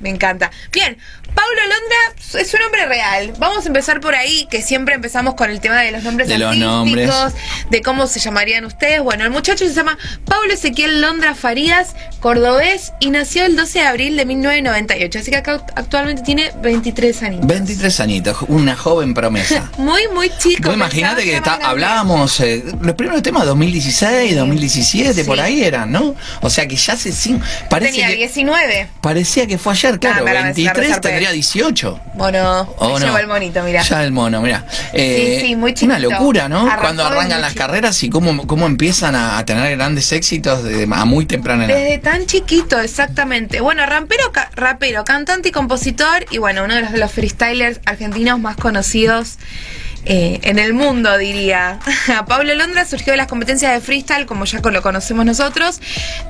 Me encanta. Bien, Paulo Londra es un nombre real. Vamos a empezar por ahí, que siempre empezamos con el tema de los nombres De los nombres. de cómo se llamarían ustedes. Bueno, el muchacho se llama Paulo Ezequiel Londra Farías, cordobés, y nació el 12 de abril de 1998. Así que acá actualmente tiene 23 años. 23 añitos, una joven promesa. Muy, muy chico. Imagínate que está- hablábamos, eh, los primeros temas 2016, 2017, por Sí. ahí eran, ¿no? O sea que ya hace cinco, parece Tenía que, 19. parecía que fue ayer, claro, Ah, me la- me la 23 resarpé. tendría 18. Bueno, ¿O me no? el monito, mira. Ya el mono, mira. Eh, Sí, sí, muy Una locura, ¿no? Arrancó Cuando arrancan las carreras y cómo, cómo empiezan a, a tener grandes éxitos de- a muy temprana edad. Desde tan chiquito, exactamente. Bueno, rapero, ca- rapero, cantante y compositor, y bueno, uno de los, de los freestylers argentinos más conocidos eh, en el mundo, diría. Pablo Londra surgió de las competencias de freestyle, como ya lo conocemos nosotros.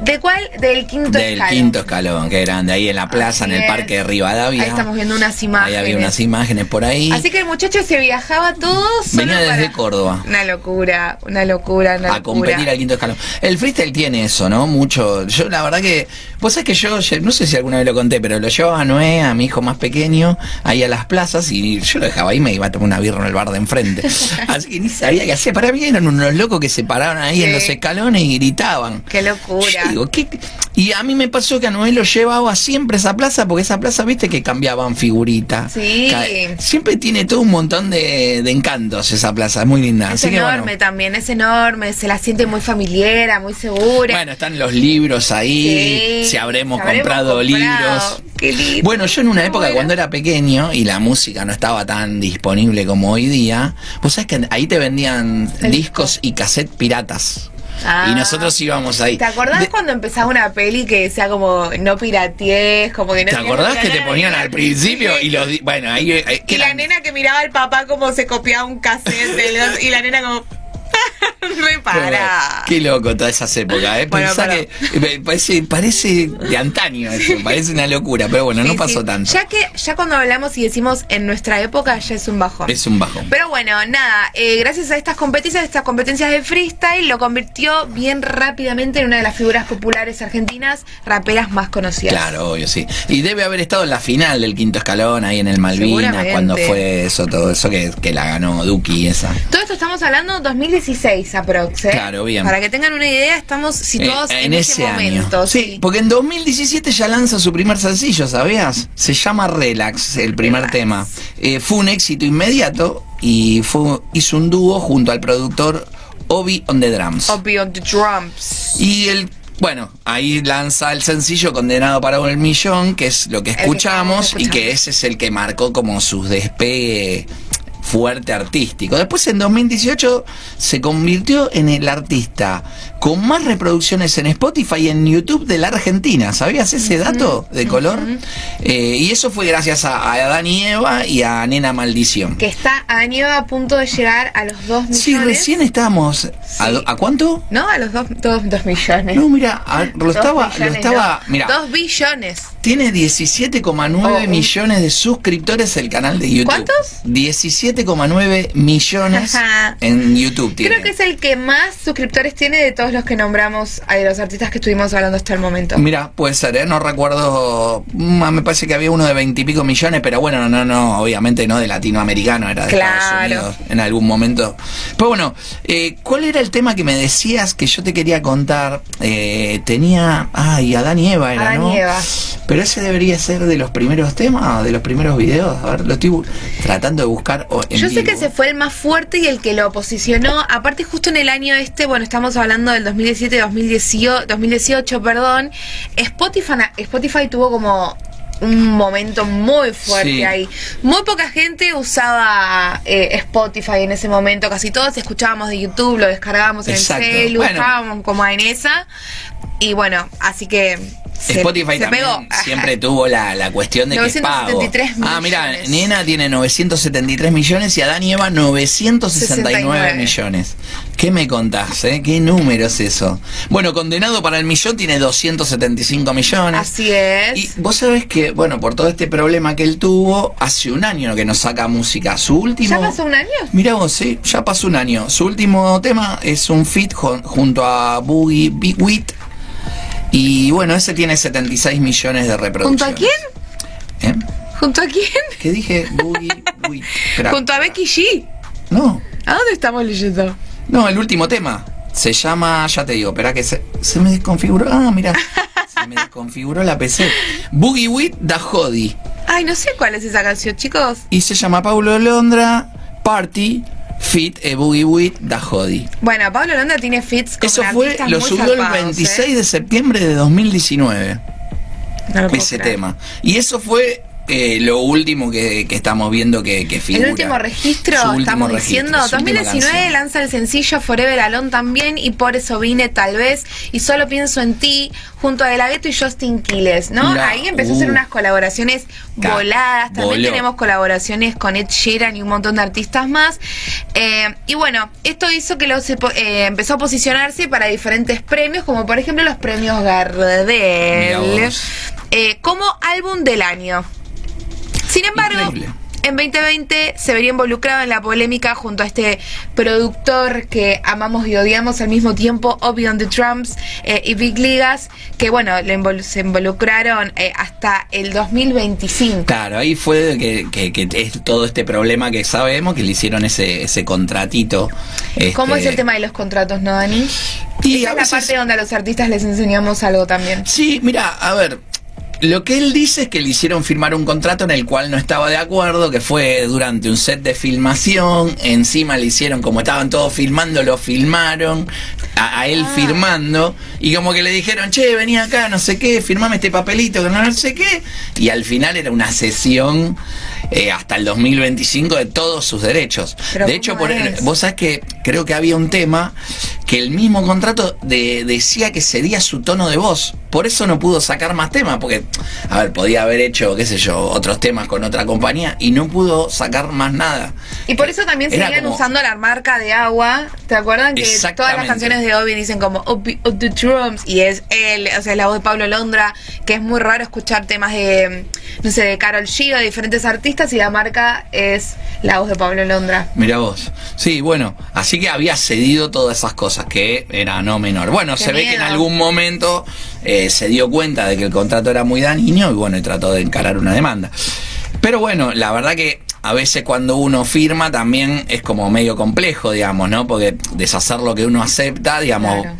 ¿De cuál? Del quinto Del escalón. quinto escalón, que grande, ahí en la plaza, Así en el es. parque de Rivadavia. Ahí estamos viendo unas imágenes. Ahí había unas imágenes por ahí. Así que el muchacho se viajaba todo solo Venía desde para- Córdoba. Una locura, una locura, una a locura. competir al quinto escalón. El freestyle tiene eso, ¿no? Mucho. Yo, la verdad que. Vos sabés que yo, no sé si alguna vez lo conté, pero lo llevaba a Noé, a mi hijo más pequeño, ahí a las plazas y yo lo dejaba ahí, me iba a tomar una birra en el bar de enfrente. Así que ni sabía qué hacer. Para mí eran unos locos que se paraban ahí en los escalones y gritaban. Qué locura. Yo digo, ¿qué? Y a mí me pasó que a Noé lo llevaba siempre a esa plaza, porque esa plaza, viste, que cambiaban figuritas. Sí. Siempre tiene todo un montón de, de encantos esa plaza, es muy linda. Es Así que, bueno. enorme también, es enorme, se la siente muy familiar, muy segura. Bueno, están los libros ahí, Sí, si habremos comprado comprado. libros. Qué lindo. Bueno, yo en una época Bueno. cuando era pequeño y la música no estaba tan disponible como hoy día, vos sabés que ahí te vendían El discos y cassette piratas. Ah. Y nosotros íbamos ahí. ¿Te acordás De- cuando empezaba una peli que decía como no piratees, como que no ¿Te acordás que te ponían al principio y los bueno, ahí eh, Y la nena que miraba al papá como se copiaba un cassette y la nena como re para. Qué loco todas esas épocas, ¿eh? Bueno, Pensá pero- que parece, parece de antaño eso, parece una locura, pero bueno, no pasó sí. tanto. Ya que ya cuando hablamos y decimos en nuestra época ya es un bajón. Es un bajón. Pero bueno, nada, eh, gracias a estas competencias, estas competencias de freestyle, lo convirtió bien rápidamente en una de las figuras populares argentinas, raperas más conocidas. Claro, obvio, sí. Y debe haber estado en la final del quinto escalón, ahí en el Malvinas, cuando fue eso, todo eso que, que la ganó Duki esa. Todo esto estamos hablando 2016 aprox, ¿eh? Claro, bien. Para que tengan una idea, estamos situados Eh, en, ese, momento. Sí, porque en 2017 ya lanza su primer sencillo, ¿sabías? Se llama Relax, el primer Relax. tema. Eh, fue un éxito inmediato y fue, hizo un dúo junto al productor Obi on the Drums. Obi on the drums. Y el, bueno, ahí lanza el sencillo Condenado para el Millón, que es lo que que escuchamos y que ese es el que marcó como su despegue fuerte artístico. Después en 2018 se convirtió en el artista con más reproducciones en Spotify y en YouTube de la Argentina. ¿Sabías ese dato de color? Eh, y eso fue gracias a, a Adán y Eva y a Nena Maldición. Que está a Nieva a punto de llegar a los 2 millones. Sí, recién estábamos. ¿A, Sí. do- ¿a cuánto? ¿No? A los 2 dos, dos millones. No, mira, a- lo Dos estaba, lo millones, estaba, no. mira, Dos billones. tiene 17,9 Oh, un- millones de suscriptores el canal de YouTube. ¿Cuántos? 17,9 millones en YouTube tiene. Creo que es el que más suscriptores tiene de todos los que nombramos, a los artistas que estuvimos hablando hasta el momento. Mira, puede ser, ¿eh? no recuerdo, mm, me parece que había uno de 20 y pico millones, pero bueno, no, no, obviamente no de latinoamericano, era de Estados Claro. Unidos en algún momento. Pero bueno, eh, ¿cuál era el tema que me decías que yo te quería contar? Eh, tenía, ay, Adán y Eva era, Adán ¿no? y Eva. Pero ese debería ser de los primeros temas, de los primeros videos. A ver, lo estoy tratando de buscar en Yo sé que ese fue el más fuerte y el que lo posicionó, aparte justo en el año este, bueno, estamos hablando del 2017-2018, 2018, perdón, Spotify, Spotify tuvo como un momento muy fuerte Sí. ahí. Muy poca gente usaba eh, Spotify en ese momento, casi todos escuchábamos de YouTube, lo descargábamos en Exacto. el celu, Bueno. estábamos como en esa. Y bueno, así que se- Spotify se también pegó. siempre tuvo la, la cuestión de que es pago. 973 Ah, mira. Nena tiene 973 millones y Adán y Eva 969 69. millones. ¿Qué me contás, eh? ¿Qué número es eso? Bueno, Condenado para el Millón tiene 275 millones. Así es. Y vos sabés que, bueno, por todo este problema que él tuvo, hace un año que nos saca música. Su último. ¿Ya pasó un año? Mira vos, sí, ya pasó un año. Su último tema es un jun- junto a Boogie Big Wit. Y bueno, ese tiene 76 millones de ¿Junto reproducciones. a quién? ¿Eh? ¿Junto a quién? ¿Qué dije? Boogie Wit. Espera. Junto a Becky G. No, ¿A dónde estamos leyendo? no, el último tema. Se llama, ya te digo, espera que se, se me desconfiguró. Ah, mira. Se me desconfiguró la PC. Boogie Wit Da Jodi. Ay, no sé cuál es esa canción, chicos. Y se llama Paulo Londra Party Fit e Boogie Wit Da Jodi. Bueno, Pablo Londa tiene fits con Eso fue, lo subió el zarpados, 26 ¿eh? de septiembre de 2019. No ese tema. Y eso fue eh, lo último que, que estamos viendo que, que figura. El último registro, último estamos registro, diciendo, su última 2019 canción. lanza el sencillo Forever Alone también y por eso vine tal vez y solo pienso en ti junto a De La Ghetto y Justin Quiles, ¿no? Ahí empezó a hacer uh. unas colaboraciones Ca- voladas, también voló. tenemos colaboraciones con Ed Sheeran y un montón de artistas más. Eh, y bueno, esto hizo que lo se po- eh, empezó a posicionarse para diferentes premios, como por ejemplo los premios Gardel, eh, como álbum del año. Sin embargo, Increíble. en 2020 se vería involucrado en la polémica junto a este productor que amamos y odiamos al mismo tiempo, Obi on the Drums eh, y Big Ligas, que bueno, le invol- se involucraron eh, hasta el 2025. Claro, ahí fue que, que- que es todo este problema que sabemos, que le hicieron ese, ese contratito. ¿Cómo este, es el tema de los contratos, no, Dani? Y Esa a es la parte donde a los artistas les enseñamos algo también. Sí, mira, a ver. Lo que él dice es que le hicieron firmar un contrato en el cual no estaba de acuerdo, que fue durante un set de filmación, encima le hicieron, como estaban todos filmando, lo filmaron, a, a él Ah. firmando, y como que le dijeron, che, vení acá, no sé qué, firmame este papelito, que no sé qué, y al final era una sesión eh, hasta el 2025 de todos sus derechos. Pero de hecho, ¿cómo por, vos sabés que creo que había un tema que el mismo contrato de- decía que sería su tono de voz. Por eso no pudo sacar más temas, porque, a ver, podía haber hecho, qué sé yo, otros temas con otra compañía y no pudo sacar más nada. Y por eso también Era seguían como- usando la marca de agua. ¿Te acuerdan que todas las canciones de Obi dicen como Obi of the Drums? Y es él, o sea, es la voz de Pablo Londra, que es muy raro escuchar temas de, no sé, de Carol G o de diferentes artistas y la marca es la voz de Pablo Londra. Mira vos. Sí, bueno, así que había cedido todas esas cosas, que era no menor. Bueno, Qué se ve que en algún momento eh, se dio cuenta de que el contrato era muy dañino y bueno, y trató de encarar una demanda. Pero bueno, la verdad que a veces cuando uno firma también es como medio complejo, digamos, ¿no? Porque deshacer lo que uno acepta, digamos, Claro.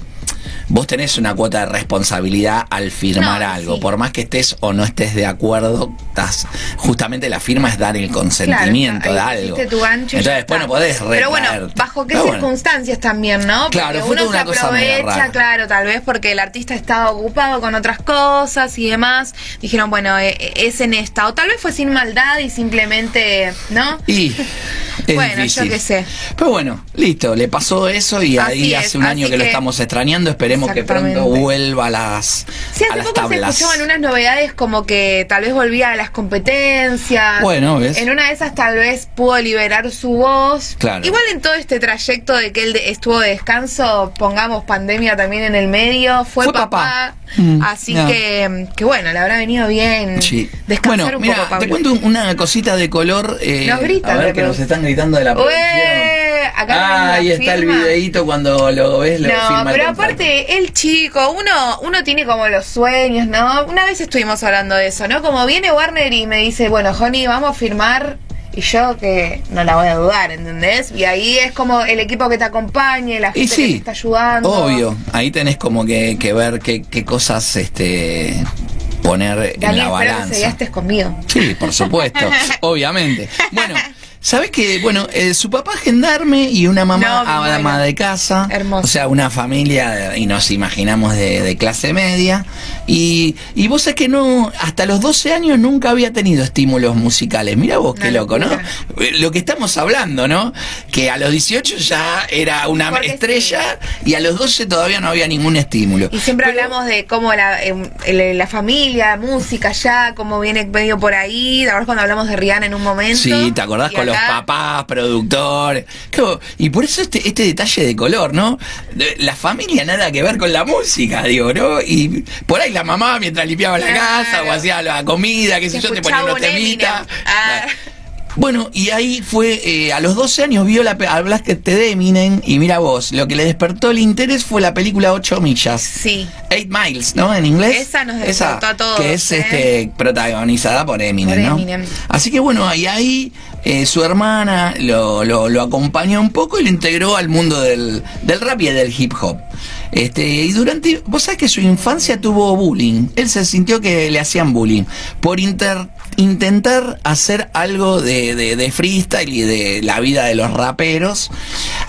vos tenés una cuota de responsabilidad al firmar No, algo. sí. Por más que estés o no estés de acuerdo, estás, justamente la firma es dar el consentimiento Claro, de algo. tu gancho Entonces después no podés Pero bueno, bajo qué Pero bueno. circunstancias también, ¿no? Porque Claro, fue uno se aprovecha, rara. claro, tal vez porque el artista estaba ocupado con otras cosas y demás. Dijeron, bueno, eh, eh, es en esta. O tal vez fue sin maldad y simplemente, ¿no? Y es Bueno, yo difícil. qué sé. Pero bueno, listo, le pasó eso y Así ahí es, hace un año que, lo estamos extrañando. Esperemos que pronto vuelva a las, Sí, a hace las poco se escuchaban unas novedades como que tal vez volvía a las competencias. Bueno, ¿ves? En una de esas tal vez pudo liberar su voz. Claro. Igual en todo este trayecto de que él estuvo de descanso, pongamos pandemia también en el medio, fue, Fue papá. papá. Mm, así no. que, que bueno, le habrá venido bien Sí. descansar Bueno, un mira, poco, Pablo. te cuento una cosita de color. eh, Nos gritan a ver que nos están gritando de la producción. Ah, ahí está el firma. videíto cuando lo ves, lo No, el pero aparte, el chico, uno, uno tiene como los sueños, ¿no? Una vez estuvimos hablando de eso, ¿no? Como viene Warner y me dice, bueno, Honey, vamos a firmar. Y yo que no la voy a dudar, ¿entendés? Y ahí es como el equipo que te acompañe, la gente que te está ayudando. obvio. Ahí tenés como que, que ver qué, qué cosas este poner en la que balanza. estés conmigo. Sí, por supuesto, obviamente. Bueno, ¿sabes que Bueno, eh, su papá es gendarme y una mamá No, ama de casa. Hermoso. O sea, una familia, y nos imaginamos de, de clase media. Y, y vos sabés que no, hasta los 12 años nunca había tenido estímulos musicales. Mira vos qué loco, ¿no? Eh, Lo que estamos hablando, ¿no? Que a los 18 ya era una Porque estrella y a los 12 todavía no había ningún estímulo. Y siempre Pero- hablamos de cómo la, em, la familia, música ya, cómo viene medio por ahí. ¿Te acuerdas cuando hablamos de Rihanna en un momento? Sí, ¿te acordás con los papás, productores? Claro, y por eso este, este detalle de color, ¿no? La familia nada que ver con la música, digo, ¿no? Y por ahí la mamá mientras limpiaba la Claro. casa o hacía la comida, qué sé yo, te ponía unos temitas. Ah. Bueno, y ahí fue, eh, a los 12 años vio la, pe- hablaste de Eminem y mira vos, lo que le despertó el interés fue la película 8 millas. Sí. Eight Miles, ¿no? En inglés. Esa nos despertó a todos, Que es ¿eh? este, protagonizada por Eminem, Por ¿no? Eminem. Así que bueno, y ahí eh, su hermana lo, lo, lo acompañó un poco y lo integró al mundo del, del rap y del hip hop. Este, y durante, vos sabés que su infancia tuvo bullying. Él se sintió que le hacían bullying por inter- intentar hacer algo de, de, de freestyle y de la vida de los raperos.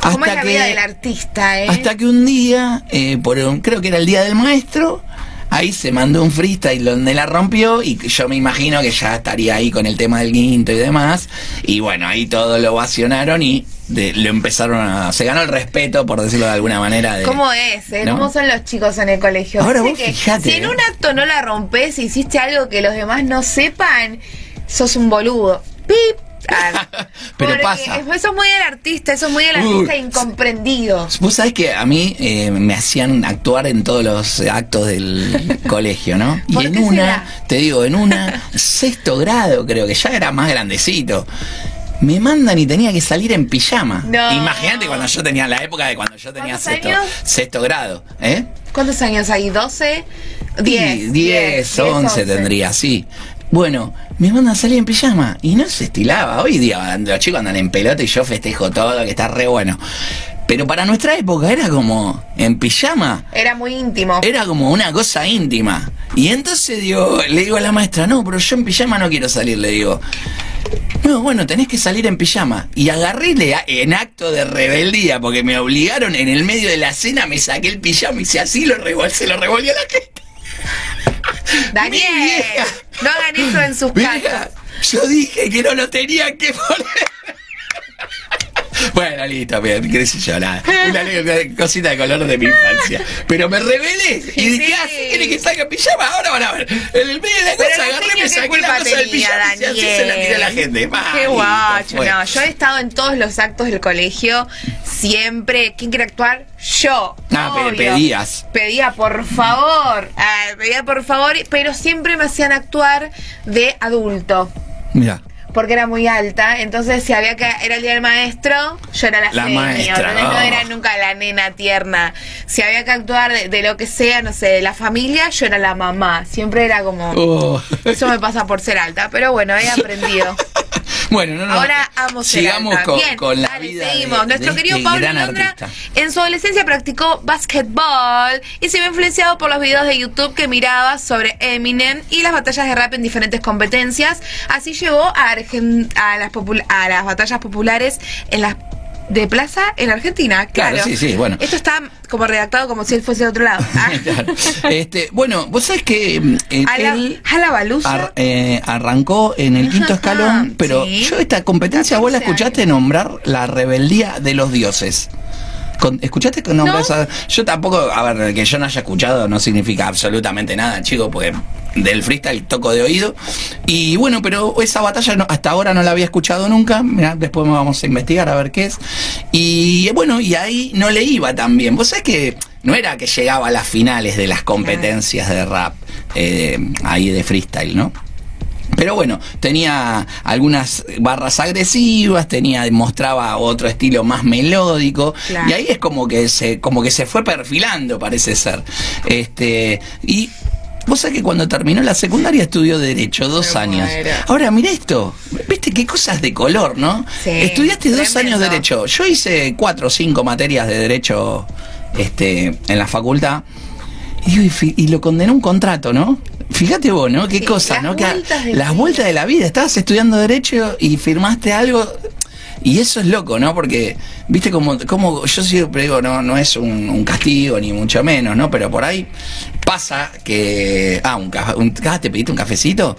¿Cómo es hasta la que- vida del artista, eh? hasta que un día, eh, por un- creo que era el día del maestro, ahí se mandó un freestyle donde la rompió y yo me imagino que ya estaría ahí con el tema del quinto y demás. Y bueno, ahí todo lo ovacionaron y de- lo empezaron a... Se ganó el respeto, por decirlo de alguna manera. De, ¿Cómo es? eh? ¿no? ¿Cómo son los chicos en el colegio? Ahora vos que fijate, Si en eh. un acto no la rompes hiciste algo que los demás no sepan, sos un boludo. ¡Pip! Ah, Pero porque pasa. Eso es muy del artista, eso es muy del artista incomprendido. Vos sabés que a mí eh, me hacían actuar en todos los actos del colegio, ¿no? Y ¿Por en una, será? te digo, en una, sexto grado creo que ya era más grandecito. Me mandan y tenía que salir en pijama. No. Imagínate cuando yo tenía la época de cuando yo tenía ¿Cuántos sexto, años? sexto grado, ¿eh? ¿Cuántos años hay? ¿12? 10. 10, 11 tendría, sí. Bueno, me mandan a salir en pijama y no se estilaba. Hoy día los chicos andan en pelota y yo festejo todo, que está re bueno. Pero para nuestra época era como en pijama. Era muy íntimo. Era como una cosa íntima. Y entonces digo, le digo a la maestra, no, pero yo en pijama no quiero salir, le digo. No, bueno, tenés que salir en pijama. Y agarré le- en acto de rebeldía, porque me obligaron en el medio de la cena, me saqué el pijama y si así lo revol se lo revolvió la gente. Daniel, no hagan eso en sus casas. yo dije que no lo tenía que poner. Bueno, listo, bien, qué sé yo, nada. Una cosita de color de mi infancia. Pero me rebelé y Sí. dije, ah, si quiere que salga en pijama, ahora van a ver. En el medio de la Pero cosa no agarré, me qué saqué la cosa del pijama y así se la tiré a la gente. Qué guacho, fue. no. Yo he estado en todos los actos del colegio, siempre. ¿Quién quiere actuar? Yo. Ah, pero obvio. pedías. Pedía por favor. Ah, pedía por favor, pero siempre me hacían actuar de adulto. Mira. Porque era muy alta, entonces si había que era el día del maestro, yo era la, La senior, maestra, no oh. era nunca la nena tierna. Si había que actuar de, de lo que sea, no sé, de la familia, yo era la mamá. Siempre era como Oh. eso me pasa por ser alta, pero bueno, he aprendido. Bueno, no, no. Ahora amo Sigamos con, Bien, con la dale, vida de- seguimos. de Nuestro este querido Pablo gran Londra en su adolescencia practicó básquetbol y se vio influenciado por los videos de YouTube que miraba sobre Eminem y las batallas de rap en diferentes competencias. Así llegó a, Argen- a, las, popul- a las batallas populares en las de plaza en Argentina. Claro, Claro, sí, sí, bueno. Esto está como redactado como si él fuese de otro lado. Ah. Claro. este, bueno, vos sabés que eh, A la, él a la baluza. ar- eh, arrancó en el quinto escalón, pero sí. yo esta competencia vos la 14 escuchaste nombrar la rebeldía de los dioses. Con- ¿Escuchaste que nombrar No. esa? Yo tampoco, a ver, que yo no haya escuchado no significa absolutamente nada, chico, porque del freestyle toco de oído. Y bueno, pero esa batalla no- hasta ahora no la había escuchado nunca. Mirá, después vamos a investigar a ver qué es. Y bueno, y ahí no le iba tan bien. Vos sabés que no era que llegaba a las finales de las competencias de rap, eh, ahí de freestyle, ¿no? Pero bueno, tenía algunas barras agresivas, tenía, mostraba otro estilo más melódico. Claro. Y ahí es como que se, como que se fue perfilando, parece ser. Este, y vos sabés que cuando terminó la secundaria estudió Derecho, dos Me años. muero. Ahora, mira esto, viste qué cosas de color, ¿no? Sí, Estudiaste dos años Derecho. Yo hice cuatro o cinco materias de Derecho este, en la facultad. Y, digo, y fi- y lo condenó un contrato, ¿no? Fíjate vos, ¿no? Qué Sí, cosa, las ¿no? Que vueltas de las vida. vueltas de la vida. Estabas estudiando Derecho y firmaste algo. Y eso es loco, ¿no? Porque, viste, como, como yo siempre digo, no, no es un, un castigo, ni mucho menos, ¿no? Pero por ahí pasa que. Ah, un. Un, ah, ¿Te pediste un cafecito?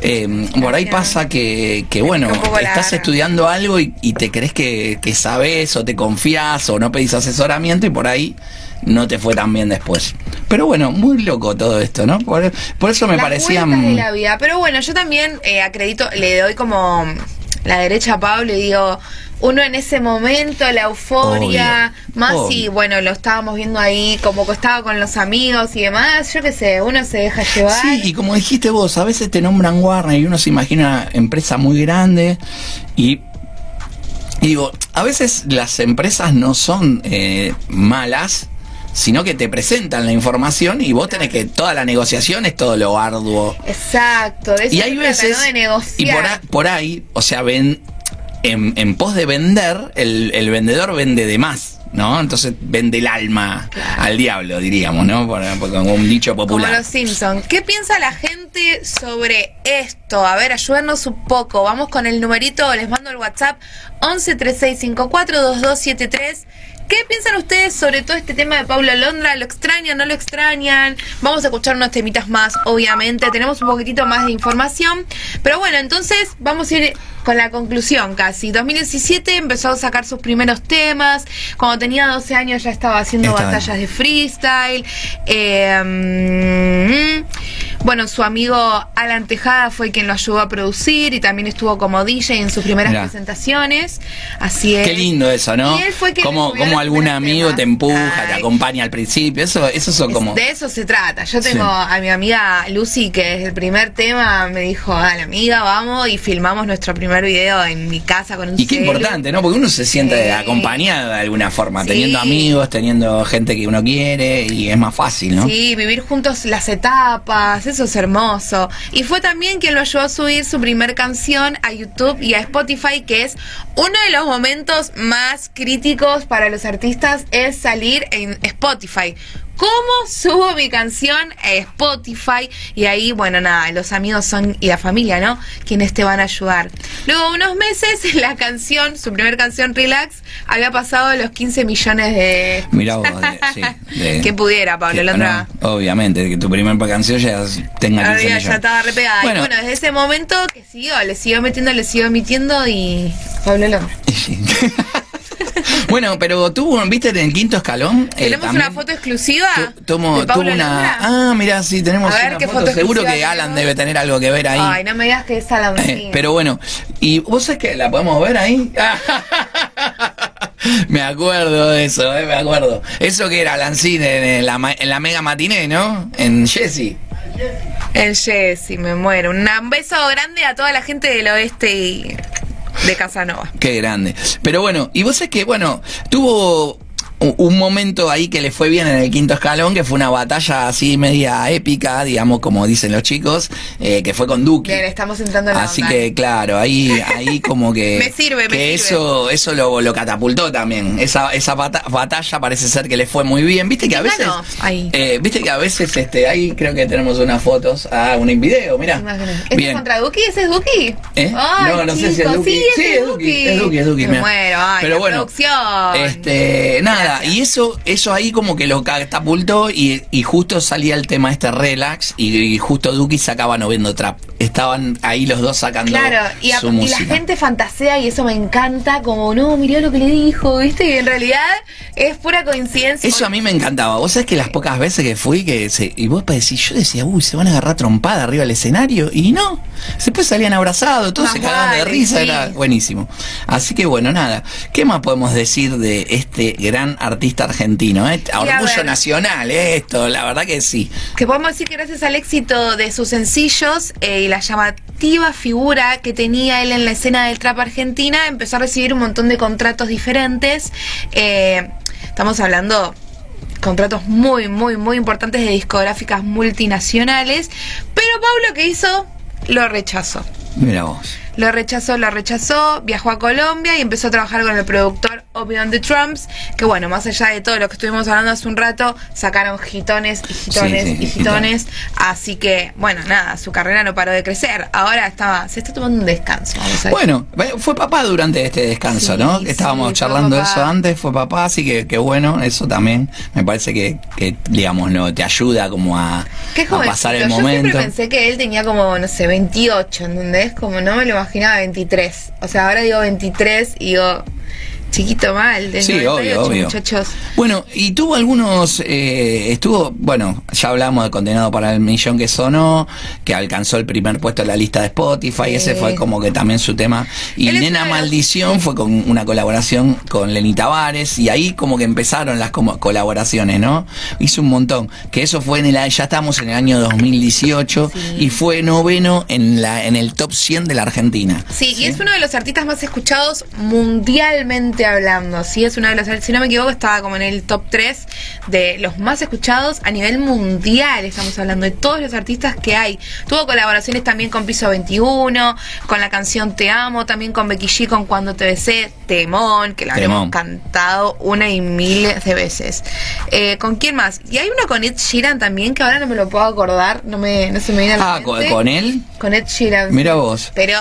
Eh, por ahí pasa que, que bueno, estás estudiando algo y, y te crees que, que sabes o te confías o no pedís asesoramiento y por ahí no te fue tan bien después. Pero bueno, muy loco todo esto, ¿no? Por, por eso me Las parecía... de la vida. Pero bueno, yo también eh, acredito, le doy como la derecha a Pablo y digo, uno en ese momento, la euforia, Obvio, más obvio. y bueno, lo estábamos viendo ahí como que estaba con los amigos y demás, yo qué sé, uno se deja llevar. Sí, y como dijiste vos, a veces te nombran Warner y uno se imagina una empresa muy grande y, y digo, a veces las empresas no son eh, malas, sino que te presentan la información y vos tenés que, toda la negociación es todo lo arduo. Exacto, de eso Y hay veces, ¿no? de negociar. y por, a- por ahí, o sea, ven, en, en pos de vender, el, el vendedor vende de más, ¿no? Entonces vende el alma Claro. al diablo, diríamos, ¿no? Por, por- como un dicho Como popular. los Simpsons. ¿Qué piensa la gente sobre esto? A ver, ayúdanos un poco. Vamos con el numerito, les mando el WhatsApp 11 3654 2273. ¿Qué piensan ustedes sobre todo este tema de Paula Londra? ¿Lo extrañan? ¿No lo extrañan? Vamos a escuchar unos temitas más, obviamente. Tenemos un poquitito más de información. Pero bueno, entonces vamos a ir con la conclusión casi. 2017 empezó a sacar sus primeros temas. Cuando tenía 12 años ya estaba haciendo Estaba- batallas de freestyle. Eh, mm, bueno, su amigo Alan Tejada fue quien lo ayudó a producir y también estuvo como DJ en sus primeras Mirá. presentaciones. Así es. Qué lindo eso, ¿no? Y él fue quien como algún amigo temas. te empuja, te acompaña al principio. Eso, eso son como. De eso se trata. Yo tengo Sí. a mi amiga Lucy, que es el primer tema, me dijo, dale amiga, vamos, y filmamos nuestro primer video en mi casa con un Y qué celu. importante, ¿no? Porque uno se siente acompañado de alguna forma, Sí. teniendo amigos, teniendo gente que uno quiere y es más fácil, ¿no? Sí, vivir juntos las etapas, eso es hermoso. Y fue también quien lo ayudó a subir su primer canción a YouTube y a Spotify, que es uno de los momentos más críticos para los artistas, es salir en Spotify. ¿Cómo subo mi canción a Spotify? Y ahí, bueno, nada, los amigos son y la familia, ¿no? Quienes te van a ayudar. Luego, unos meses, la canción, su primer canción, Relax, había pasado los 15 millones de... Mirá vos, de- sí, de- que pudiera, Pablo Londra. no, obviamente, que tu primer canción ya tenga 15 Había- millones. ya estaba re pegada. Bueno. Y bueno, desde ese momento que siguió, le siguió metiendo, le siguió emitiendo y Pablo Londra. bueno, pero tuvo, viste, en el quinto escalón. eh, Tenemos también una foto exclusiva tu- tomo- de Pablo tuvo una. Ah, mirá, sí, tenemos A ver, una ¿qué foto. foto Seguro que Alan tenemos? debe tener algo que ver ahí. Ay, no me digas que es Alan Eh, pero bueno, ¿y vos sabés que la podemos ver ahí? me acuerdo de eso, eh, me acuerdo. Eso que era Lancine en la, en la mega matiné, ¿no? En Jesse. El Jessy, me muero. Un beso grande a toda la gente del oeste y de Casanova. Qué grande. Pero bueno, y vos sabés que, bueno, tuvo un momento ahí que le fue bien en el quinto escalón, que fue una batalla así media épica, digamos, como dicen los chicos, eh, que fue con Duki. Bien, estamos entrando en la Así onda. que claro, ahí, ahí como que, Me sirve, me que sirve. eso, eso lo, lo catapultó también. Esa, esa bata- batalla parece ser que le fue muy bien. Viste que a ¿Quién veces? Ahí. eh, viste que a veces, este, ahí creo que tenemos unas fotos, ah, un video, mira. ¿Este es contra Duki? ¿Ese es Duki? ¿Eh? Ay, no, no sé si es Duki. Sí, es Duki. Es Duki, es Duki. Me mirá. muero, ay, Pero la bueno, producción. este, nada, Y eso, eso ahí como que lo catapultó y, y justo salía el tema este relax y, y justo Duki sacaba no viendo trap. Estaban ahí los dos sacando Claro, y, a- su y música. la gente fantasea y eso me encanta, como, no, mirá lo que le dijo, ¿viste? Y en realidad es pura coincidencia. Eso a mí me encantaba. Vos sabés que las pocas veces que fui, que se, y vos decís, yo decía, uy, se van a agarrar trompada arriba del escenario, y no. Después salían abrazados, todos Más se cagaban de risa, sí. era buenísimo. Así que bueno, nada. ¿Qué más podemos decir de este gran artista argentino? eh? Orgullo nacional, eh, esto, la verdad que sí. Que podemos decir que gracias al éxito de sus sencillos eh, y la llamativa figura que tenía él en la escena del trap argentina, empezó a recibir un montón de contratos diferentes. Eh, estamos hablando contratos muy, muy, muy importantes de discográficas multinacionales. Pero Pablo, ¿qué hizo? Lo rechazó. Mira vos. Lo rechazó, lo rechazó, viajó a Colombia y empezó a trabajar con el productor Obi on the Trumps, que bueno, más allá de todo lo que estuvimos hablando hace un rato, sacaron gitones y gitones Sí, sí, y gitones, así que bueno, nada, su carrera no paró de crecer, ahora estaba, se está tomando un descanso, vamos a ver. Bueno, fue papá durante este descanso, ¿no? Estábamos charlando de eso antes, fue papá, así que, que bueno, eso también me parece que, que digamos, no te ayuda como a, Qué pasar el yo momento. siempre pensé que él tenía como, no sé, 28, ¿entendés? Como no me lo imaginaba 23, o sea, ahora digo 23 y digo... chiquito mal, desde Sí, 98, obvio, obvio. muchachos. Bueno, y tuvo algunos, eh, estuvo, bueno, ya hablamos de Condenado para el Millón que sonó, que alcanzó el primer puesto en la lista de Spotify, Sí. ese fue como que también su tema. Y Él Nena de Maldición fue con una colaboración con Lenny Tavares, y ahí como que empezaron las como colaboraciones, ¿no? Hizo un montón, que eso fue en el, ya estamos en el año 2018, Sí. y fue noveno en, la, en el top 100 de la Argentina. Sí, y es uno de los artistas más escuchados mundialmente hablando. Sí, es uno de los, si no me equivoco, estaba como en el top 3 de los más escuchados a nivel mundial. Estamos hablando de todos los artistas que hay. Tuvo colaboraciones también con Piso 21, con la canción Te Amo, también con Becky G con Cuando Te Besé, Temón, que la habremos cantado una y miles de veces. Eh, ¿Con quién más? Y hay uno con Ed Sheeran también, que ahora no me lo puedo acordar, no, me, no se me viene a la Ah, mente. con él. Con Ed Sheeran. Mira vos. Pero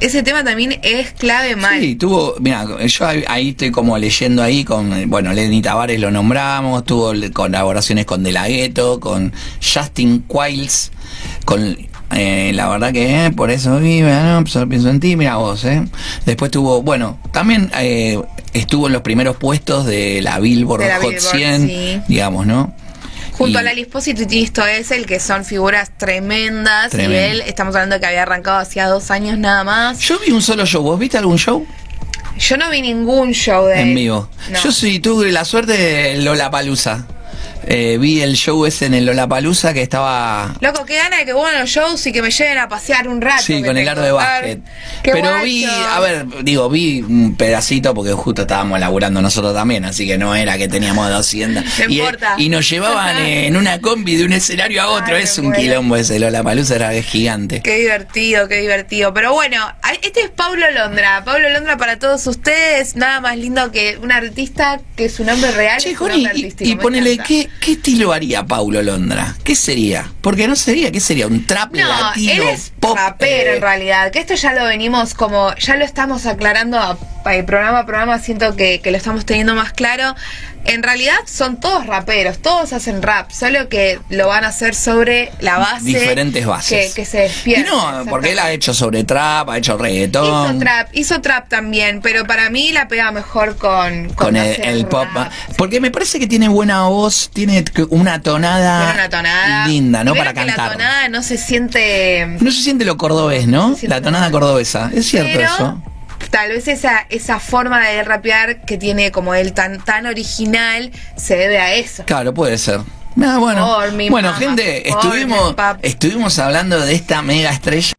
ese tema también es clave mal. Sí, tuvo, mira, yo ahí, ahí estoy como leyendo ahí con, bueno, Lenny Tavares lo nombramos, tuvo colaboraciones con De La Ghetto, con Justin Quiles, con, eh, la verdad que eh, por eso vive, ¿no? Solo pienso en ti, mira vos, ¿eh? Después tuvo, bueno, también eh, estuvo en los primeros puestos de la Billboard De la Hot Billboard, 100, sí. digamos, ¿no? Junto Y- a Lali Espósito y Tiesto Essel, que son figuras tremendas. Tremendo. Y él, estamos hablando de que había arrancado hacía dos años nada más. Yo vi un solo show, ¿vos viste algún show? Yo no vi ningún show de en él. vivo. No. Yo sí tuve la suerte de Lollapalooza. Eh, vi el show ese en el Lollapalooza que estaba Loco, qué gana de que vuelvan los shows y que me lleven a pasear un rato. Sí, con el aro de básquet. Qué Pero guacho. vi, a ver, digo, vi un pedacito porque justo estábamos laburando nosotros también, así que no era que teníamos 200. No y, importa. y nos llevaban eh, en una combi de un escenario a otro, Ay, es un quilombo ese, Lollapalooza era gigante. Qué divertido, qué divertido. Pero bueno, este es Pablo Londra. Pablo Londra para todos ustedes. Nada más lindo que un artista que su nombre real Che, es un Joni, nombre y, artístico. y me ponele, encanta. ¿qué, ¿qué estilo haría Paulo Londra? ¿Qué sería? Porque no sería, ¿qué sería? ¿Un trap No, latino? él es pop? rapero eh, en realidad. Que esto ya lo venimos como, ya lo estamos aclarando a, a- programa a programa. Siento que, que lo estamos teniendo más claro. En realidad son todos raperos, todos hacen rap, solo que lo van a hacer sobre la base. Diferentes bases. Que, que se despierta. no, porque él ha hecho sobre trap, ha hecho reggaetón. Hizo trap, hizo trap también, pero para mí la pega mejor con, con el, pop. Porque me parece que tiene buena voz, tiene una tonada, una tonada. linda, ¿no? Para que La cantar. tonada no se siente. No se siente lo cordobés, ¿no? Siente La tonada cordobesa. Es cierto pero eso. Tal vez esa, esa forma de rapear que tiene como él tan, tan original se debe a eso. Claro, puede ser. Ah, bueno, bueno gente, estuvimos, estuvimos hablando de esta mega estrella.